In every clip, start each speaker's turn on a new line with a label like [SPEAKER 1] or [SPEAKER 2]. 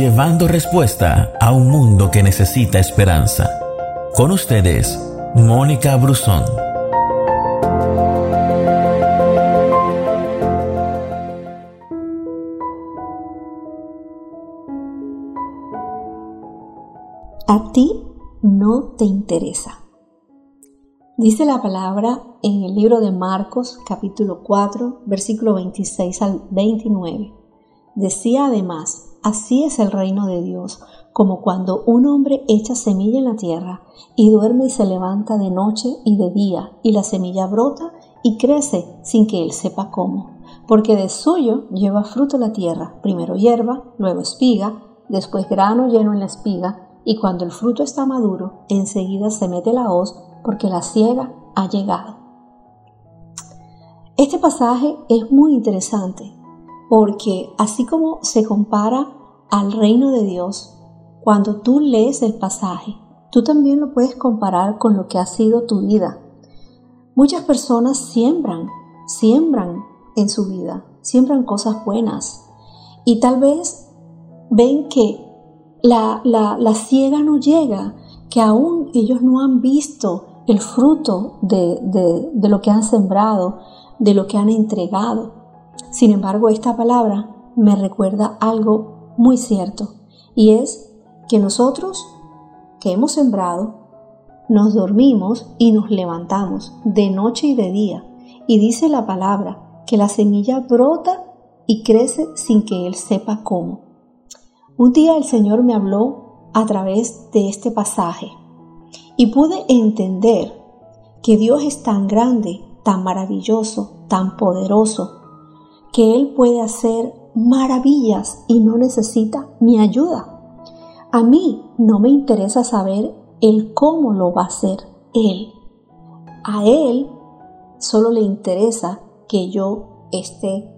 [SPEAKER 1] llevando respuesta a un mundo que necesita esperanza. Con ustedes, Mónica Brusón.
[SPEAKER 2] A ti no te interesa. Dice la palabra en el libro de Marcos capítulo 4 versículo 26 al 29. Decía además, así es el reino de Dios, como cuando un hombre echa semilla en la tierra y duerme y se levanta de noche y de día y la semilla brota y crece sin que él sepa cómo, porque de suyo lleva fruto la tierra, primero hierba, luego espiga, después grano lleno en la espiga, y cuando el fruto está maduro, enseguida se mete la hoz porque la ciega ha llegado. Este pasaje es muy interesante porque así como se compara al reino de Dios, cuando tú lees el pasaje, tú también lo puedes comparar con lo que ha sido tu vida. Muchas personas siembran, siembran en su vida, siembran cosas buenas y tal vez ven que la, la, la ciega no llega, que aún ellos no han visto el fruto de, de, lo que han sembrado, de lo que han entregado. Sin embargo, esta palabra me recuerda algo muy cierto, y es que nosotros que hemos sembrado, nos dormimos y nos levantamos de noche y de día, y dice la palabra que la semilla brota y crece sin que Él sepa cómo. Un día el Señor me habló a través de este pasaje y pude entender que Dios es tan grande, tan maravilloso, tan poderoso, que Él puede hacer maravillas y no necesita mi ayuda. A mí no me interesa saber el cómo lo va a hacer Él. A Él solo le interesa que yo esté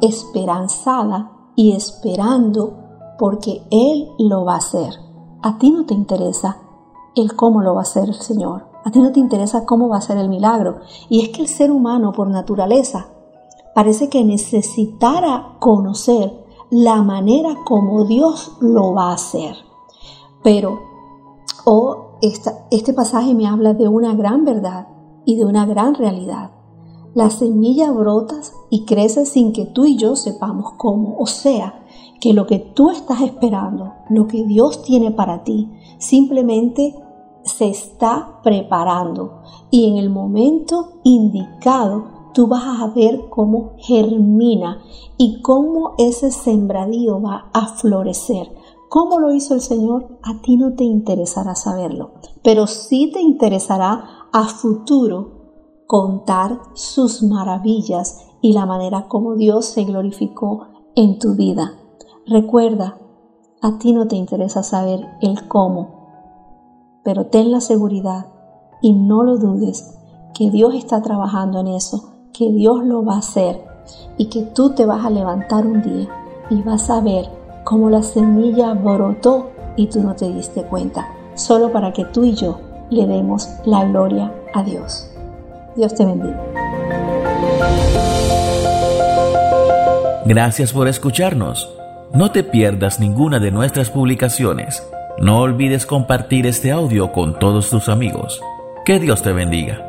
[SPEAKER 2] esperanzada y esperando porque Él lo va a hacer. A ti no te interesa el cómo lo va a hacer el Señor. A ti no te interesa cómo va a ser el milagro. Y es que el ser humano por naturaleza parece que necesitara conocer la manera como Dios lo va a hacer. Pero oh, este pasaje me habla de una gran verdad y de una gran realidad. La semilla brota y crece sin que tú y yo sepamos cómo. O sea, que lo que tú estás esperando, lo que Dios tiene para ti, simplemente se está preparando y en el momento indicado tú vas a ver cómo germina y cómo ese sembradío va a florecer. ¿Cómo lo hizo el Señor? A ti no te interesará saberlo, pero sí te interesará a futuro contar sus maravillas y la manera como Dios se glorificó en tu vida. Recuerda, a ti no te interesa saber el cómo, pero ten la seguridad y no lo dudes que Dios está trabajando en eso, que Dios lo va a hacer y que tú te vas a levantar un día y vas a ver cómo la semilla brotó y tú no te diste cuenta, solo para que tú y yo le demos la gloria a Dios. Dios te bendiga.
[SPEAKER 1] Gracias por escucharnos. No te pierdas ninguna de nuestras publicaciones. No olvides compartir este audio con todos tus amigos. Que Dios te bendiga.